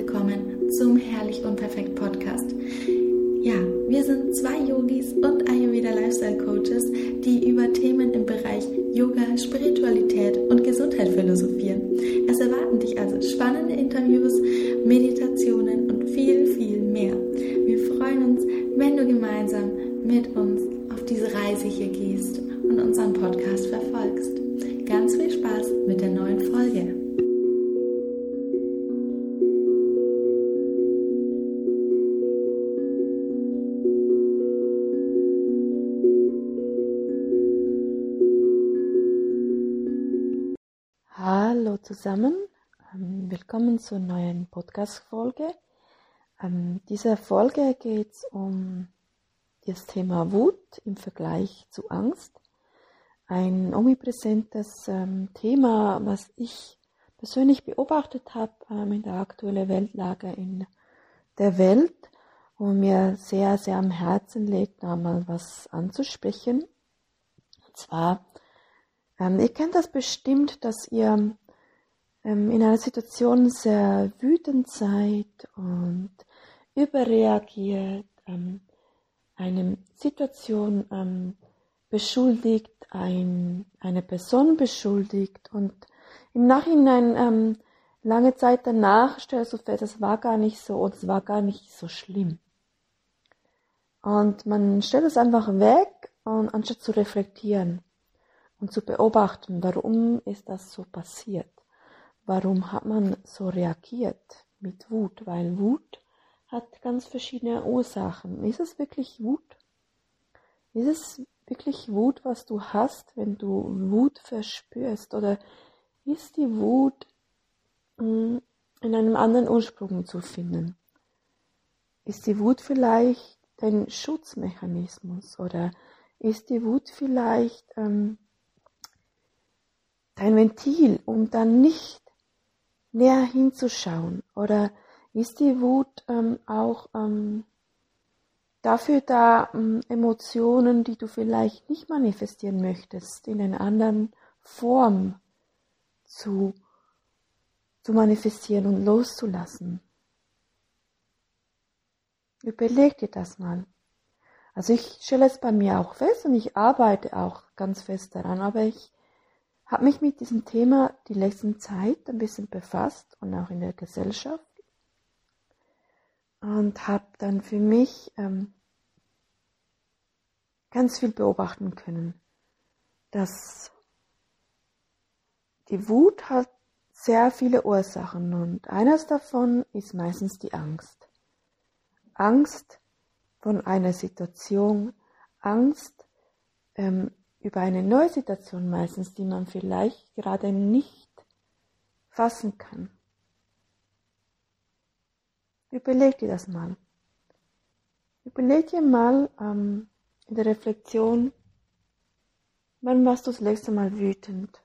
willkommen zum Herrlich und Perfekt Podcast. Ja, wir sind zwei Yogis und Ayurveda Lifestyle Coaches, die über Themen im zusammen, ähm, willkommen zur neuen Podcast-Folge. Ähm, dieser Folge geht es um das Thema Wut im Vergleich zu Angst. Ein omnipräsentes ähm, Thema, was ich persönlich beobachtet habe in der aktuellen Weltlage in der Welt und mir sehr, sehr am Herzen liegt, da mal was anzusprechen. Und zwar ähm, ihr kennt das bestimmt, dass ihr ähm, in einer Situation sehr wütend seid und überreagiert, ähm, eine Situation ähm, beschuldigt, ein, eine Person beschuldigt und im Nachhinein ähm, lange Zeit danach stellst du fest, das war gar nicht so und es war gar nicht so schlimm. Und man stellt es einfach weg und anstatt zu reflektieren und zu beobachten, warum ist das so passiert? Warum hat man so reagiert mit Wut? Weil Wut hat ganz verschiedene Ursachen. Ist es wirklich Wut? Ist es wirklich Wut, was du hast, wenn du Wut verspürst? Oder ist die Wut hm, in einem anderen Ursprung zu finden? Ist die Wut vielleicht dein Schutzmechanismus? Oder ist die Wut vielleicht ähm, dein Ventil, um dann nicht näher hinzuschauen? Oder ist die Wut ähm, auch ähm, dafür da, ähm, Emotionen, die du vielleicht nicht manifestieren möchtest, in einer anderen Form zu, zu manifestieren und loszulassen? Überleg dir das mal. Also ich stelle es bei mir auch fest und ich arbeite auch ganz fest daran, aber ich habe mich mit diesem Thema die letzten Zeit ein bisschen befasst und auch in der Gesellschaft und habe dann für mich ähm, ganz viel beobachten können, dass die Wut hat sehr viele Ursachen und eines davon ist meistens die Angst. Angst von einer Situation, Angst ähm, über eine neue Situation meistens, die man vielleicht gerade nicht fassen kann. Überleg dir das mal. Überleg dir mal ähm, in der Reflexion, wann warst du das letzte Mal wütend?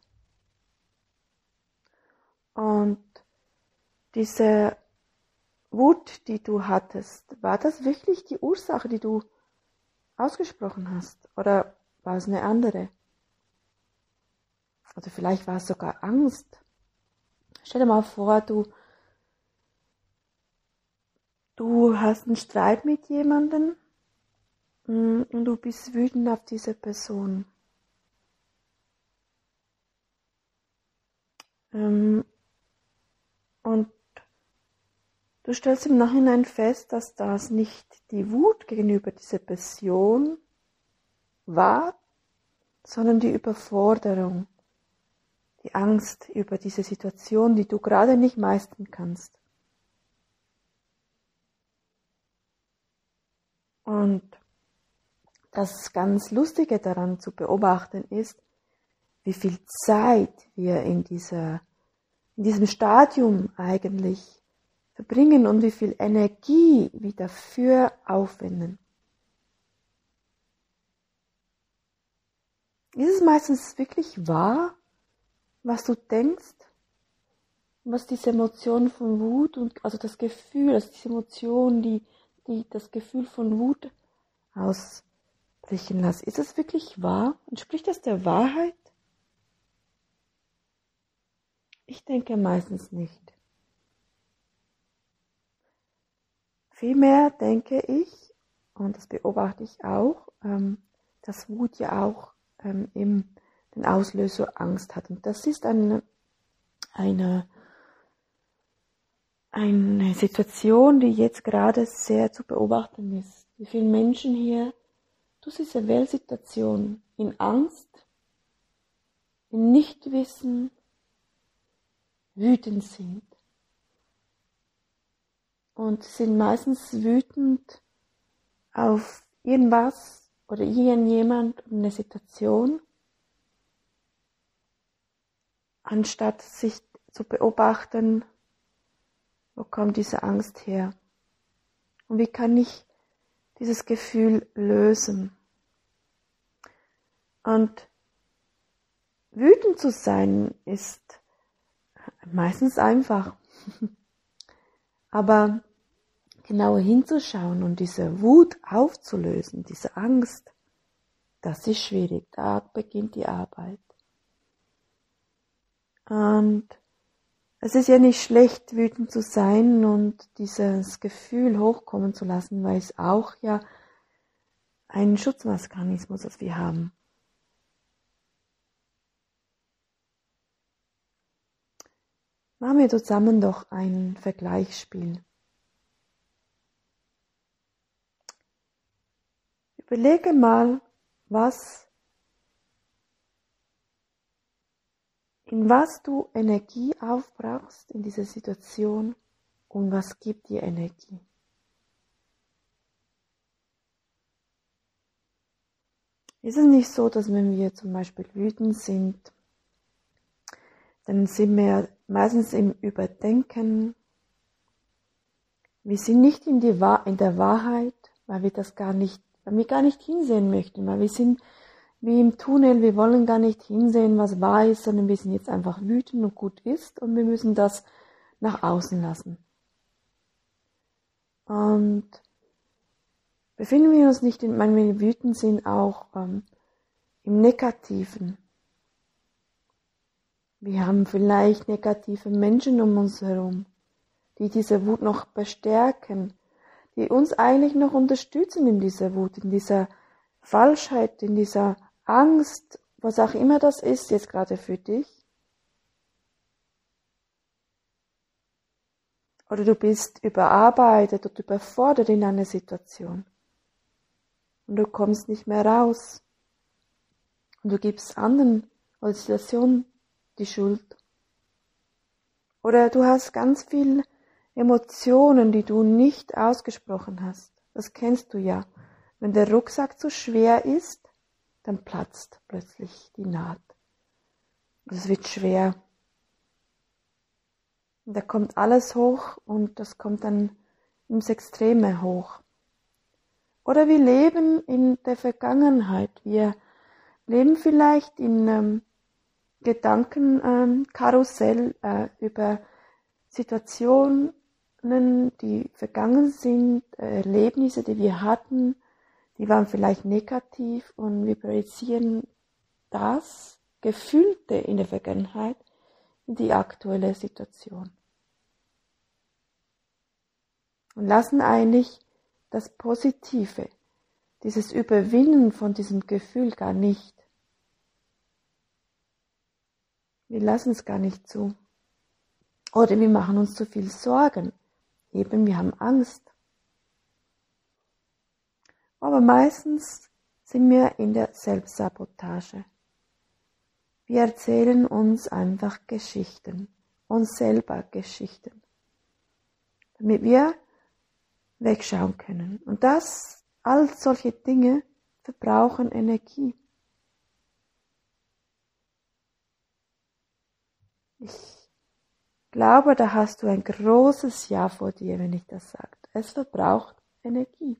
Und diese Wut, die du hattest, war das wirklich die Ursache, die du ausgesprochen hast? Oder war es eine andere. Oder vielleicht war es sogar Angst. Stell dir mal vor, du, du hast einen Streit mit jemandem mm, und du bist wütend auf diese Person. Ähm, und du stellst im Nachhinein fest, dass das nicht die Wut gegenüber dieser Person war, sondern die Überforderung, die Angst über diese Situation, die du gerade nicht meistern kannst. Und das ganz Lustige daran zu beobachten ist, wie viel Zeit wir in dieser, in diesem Stadium eigentlich verbringen und wie viel Energie wir dafür aufwenden. Ist es meistens wirklich wahr, was du denkst? Was diese Emotion von Wut und also das Gefühl, also diese Emotion, die, die das Gefühl von Wut ausbrechen lässt. Ist es wirklich wahr? Entspricht das der Wahrheit? Ich denke meistens nicht. Vielmehr denke ich, und das beobachte ich auch, ähm, dass Wut ja auch ähm, im, den Auslöser Angst hat. Und das ist eine, eine, eine Situation, die jetzt gerade sehr zu beobachten ist. Wie viele Menschen hier durch diese Weltsituation in Angst, in Nichtwissen, wütend sind. Und sind meistens wütend auf irgendwas oder irgendjemand und eine Situation, anstatt sich zu beobachten, wo kommt diese Angst her? Und wie kann ich dieses Gefühl lösen? Und wütend zu sein ist meistens einfach. Aber genauer hinzuschauen und diese Wut aufzulösen, diese Angst, das ist schwierig. Da beginnt die Arbeit. Und es ist ja nicht schlecht, wütend zu sein und dieses Gefühl hochkommen zu lassen, weil es auch ja ein Schutzmechanismus, das wir haben. Machen wir zusammen doch ein Vergleichsspiel. Überlege mal, was, in was du Energie aufbrauchst in dieser Situation und was gibt dir Energie. Ist es nicht so, dass wenn wir zum Beispiel wütend sind, dann sind wir meistens im Überdenken. Wir sind nicht in, in der Wahrheit, weil wir das gar nicht weil wir gar nicht hinsehen möchten, weil wir sind wie im Tunnel, wir wollen gar nicht hinsehen, was wahr ist, sondern wir sind jetzt einfach wütend und gut ist und wir müssen das nach außen lassen. Und befinden wir uns nicht, in, wenn wir wütend sind, auch ähm, im Negativen. Wir haben vielleicht negative Menschen um uns herum, die diese Wut noch bestärken, die uns eigentlich noch unterstützen in dieser Wut, in dieser Falschheit, in dieser Angst, was auch immer das ist jetzt gerade für dich. Oder du bist überarbeitet oder überfordert in einer Situation. Und du kommst nicht mehr raus. Und du gibst anderen oder Situation die Schuld. Oder du hast ganz viel Emotionen, die du nicht ausgesprochen hast. Das kennst du ja. Wenn der Rucksack zu schwer ist, dann platzt plötzlich die Naht. Es wird schwer. Und da kommt alles hoch und das kommt dann ins Extreme hoch. Oder wir leben in der Vergangenheit. Wir leben vielleicht in ähm, Gedankenkarussell ähm, äh, über Situationen, die vergangen sind, äh, Erlebnisse, die wir hatten, die waren vielleicht negativ und wir projizieren das Gefühlte in der Vergangenheit in die aktuelle Situation. Und lassen eigentlich das Positive, dieses Überwinden von diesem Gefühl gar nicht. Wir lassen es gar nicht zu. Oder wir machen uns zu viel Sorgen Eben, wir haben Angst. Aber meistens sind wir in der Selbstsabotage. Wir erzählen uns einfach Geschichten, uns selber Geschichten, damit wir wegschauen können. Und das, all solche Dinge verbrauchen Energie. Ich glaube, da hast du ein großes Ja vor dir, wenn ich das sage. Es verbraucht Energie.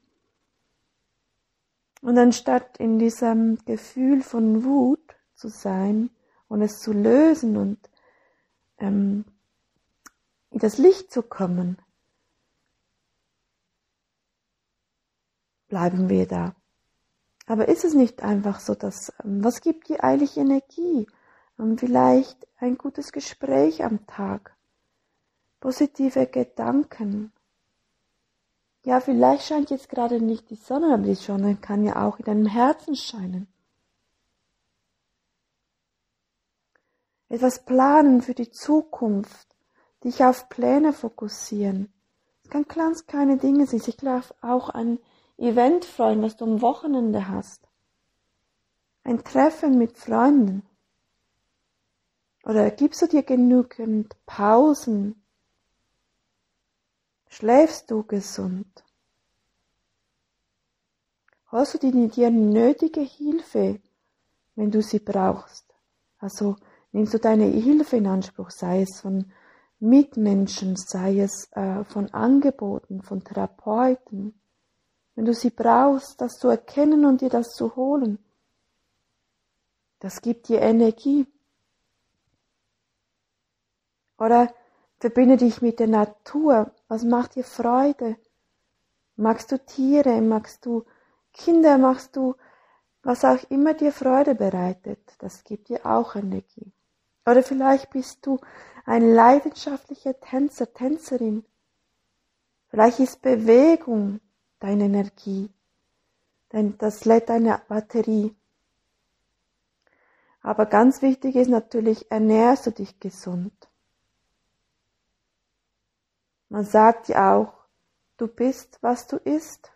Und anstatt in diesem Gefühl von Wut zu sein und es zu lösen und ähm, in das Licht zu kommen, bleiben wir da. Aber ist es nicht einfach so, dass, ähm, was gibt dir eigentlich Energie? Ähm, vielleicht ein gutes Gespräch am Tag positive Gedanken, Ja, vielleicht scheint jetzt gerade nicht die Sonne, aber die Sonne kann ja auch in deinem Herzen scheinen. Etwas planen für die Zukunft, dich auf Pläne fokussieren. Es kann ganz kleine Dinge sein. Ich darf auch ein Event freuen, was du am Wochenende hast. Ein Treffen mit Freunden. Oder gibst du dir genügend Pausen? Schläfst du gesund? Holst du dir die nötige Hilfe, wenn du sie brauchst? Also nimmst du deine Hilfe in Anspruch, sei es von Mitmenschen, sei es äh, von Angeboten, von Therapeuten. Wenn du sie brauchst, das zu erkennen und dir das zu holen, das gibt dir Energie. Oder verbinde dich mit der Natur. Was macht dir Freude? Magst du Tiere? Magst du Kinder? Magst du was auch immer dir Freude bereitet? Das gibt dir auch Energie. Oder vielleicht bist du ein leidenschaftlicher Tänzer, Tänzerin. Vielleicht ist Bewegung deine Energie, das lädt deine Batterie. Aber ganz wichtig ist natürlich, ernährst du dich gesund. Man sagt ja auch, du bist, was du isst.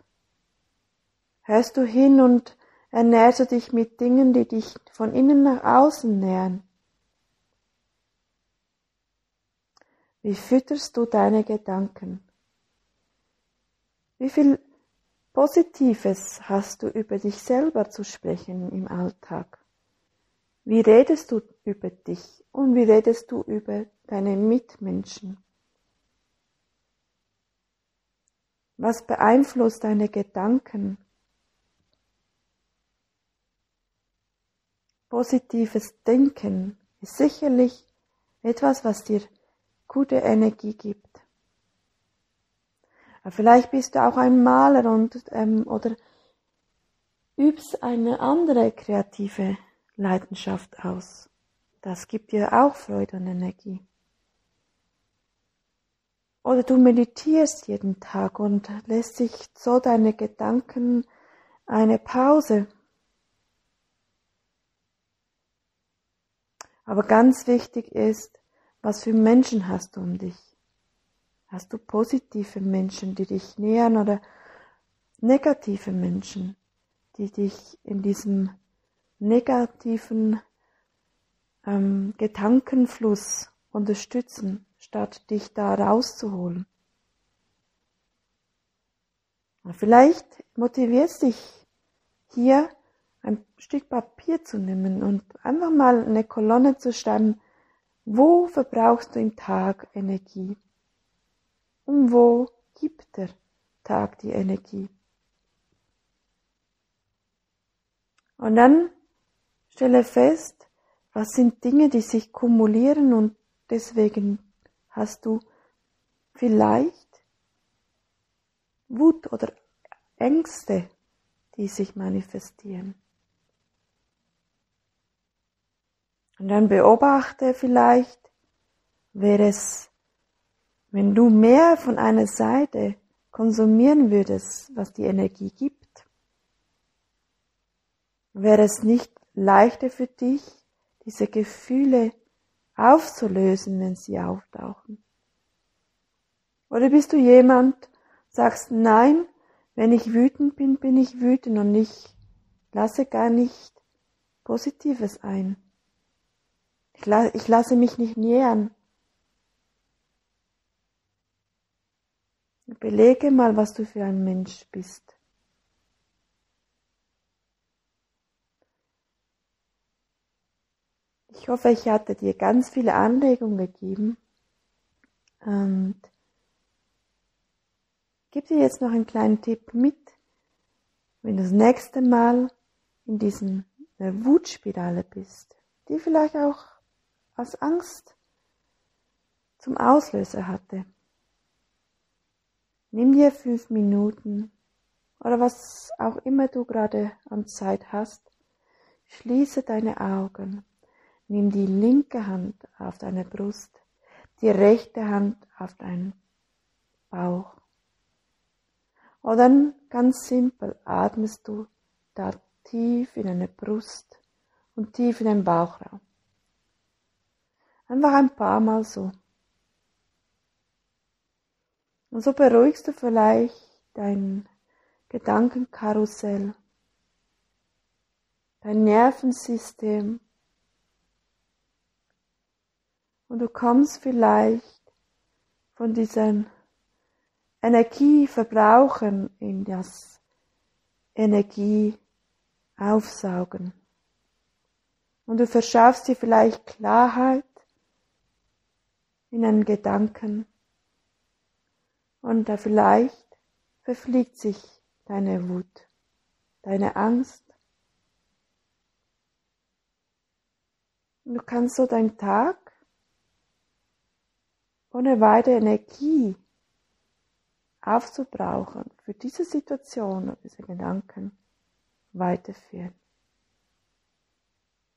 Hörst du hin und ernährst du dich mit Dingen, die dich von innen nach außen nähren. Wie fütterst du deine Gedanken? Wie viel Positives hast du über dich selber zu sprechen im Alltag? Wie redest du über dich und wie redest du über deine Mitmenschen? Was beeinflusst deine Gedanken? Positives Denken ist sicherlich etwas, was dir gute Energie gibt. Vielleicht bist du auch ein Maler und, ähm, oder übst eine andere kreative Leidenschaft aus. Das gibt dir auch Freude und Energie. Oder du meditierst jeden Tag und lässt sich so deine Gedanken eine Pause. Aber ganz wichtig ist, was für Menschen hast du um dich? Hast du positive Menschen, die dich nähern oder negative Menschen, die dich in diesem negativen ähm, Gedankenfluss unterstützen, statt dich da rauszuholen? Vielleicht motivierst dich hier ein Stück Papier zu nehmen und einfach mal eine Kolonne zu schreiben, wo verbrauchst du im Tag Energie? Und wo gibt der Tag die Energie? Und dann stelle fest, was sind Dinge, die sich kumulieren und deswegen hast du vielleicht Wut oder Ängste, die sich manifestieren. Und dann beobachte vielleicht, wäre es, wenn du mehr von einer Seite konsumieren würdest, was die Energie gibt, wäre es nicht leichter für dich, diese Gefühle aufzulösen, wenn sie auftauchen? Oder bist du jemand, sagst, nein, wenn ich wütend bin, bin ich wütend und ich lasse gar nicht Positives ein. Ich, la ich lasse mich nicht nähern. Belege mal, was du für ein Mensch bist. Ich hoffe, ich hatte dir ganz viele Anregungen gegeben und gebe dir jetzt noch einen kleinen Tipp mit, wenn du das nächste Mal in diesem Wutspirale bist, die vielleicht auch aus Angst zum Auslöser hatte. Nimm dir fünf Minuten oder was auch immer du gerade an Zeit hast. Schließe deine Augen. Nimm die linke Hand auf deine Brust, die rechte Hand auf deinen Bauch. Oder ganz simpel atmest du da tief in deine Brust und tief in den Bauchraum. Einfach ein paar Mal so. Und so beruhigst du vielleicht dein Gedankenkarussell, dein Nervensystem und du kommst vielleicht von diesen Energieverbrauchen in das Energie aufsaugen. Und du verschaffst dir vielleicht Klarheit in einen Gedanken und da vielleicht verfliegt sich deine Wut, deine Angst. Und du kannst so deinen Tag ohne weitere Energie aufzubrauchen für diese Situation und diese Gedanken weiterführen.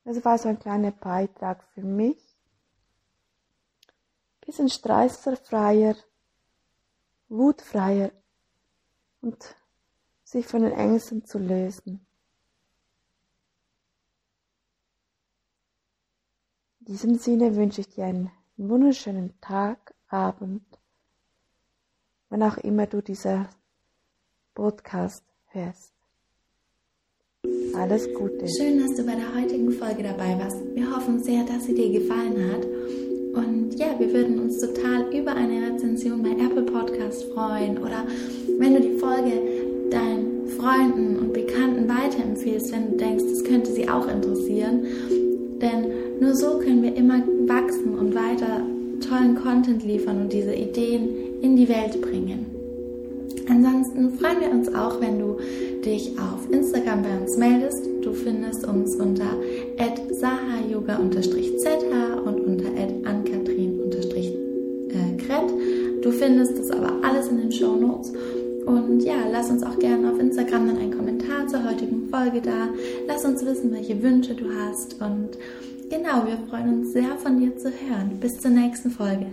Das war so ein kleiner Beitrag für mich. Bisschen stresserfreier, wutfreier und sich von den Ängsten zu lösen. In diesem Sinne wünsche ich dir einen wunderschönen Tag, Abend, wann auch immer du dieser Podcast hörst. Alles Gute. Schön, dass du bei der heutigen Folge dabei warst. Wir hoffen sehr, dass sie dir gefallen hat. Und ja, wir würden uns total über eine Rezension bei Apple Podcast freuen oder wenn du die Folge deinen Freunden und Bekannten weiterempfehlst, wenn du denkst, das könnte sie auch interessieren. Denn nur so können wir immer wachsen und weiter tollen Content liefern und diese Ideen in die Welt bringen. Ansonsten freuen wir uns auch, wenn du dich auf Instagram bei uns meldest. Du findest uns unter sahayoga-zh und unter ankatrin-kret. Du findest das aber alles in den Show Notes. Und ja, lass uns auch gerne auf Instagram dann einen Kommentar zur heutigen Folge da. Lass uns wissen, welche Wünsche du hast. Und genau, wir freuen uns sehr von dir zu hören. Bis zur nächsten Folge.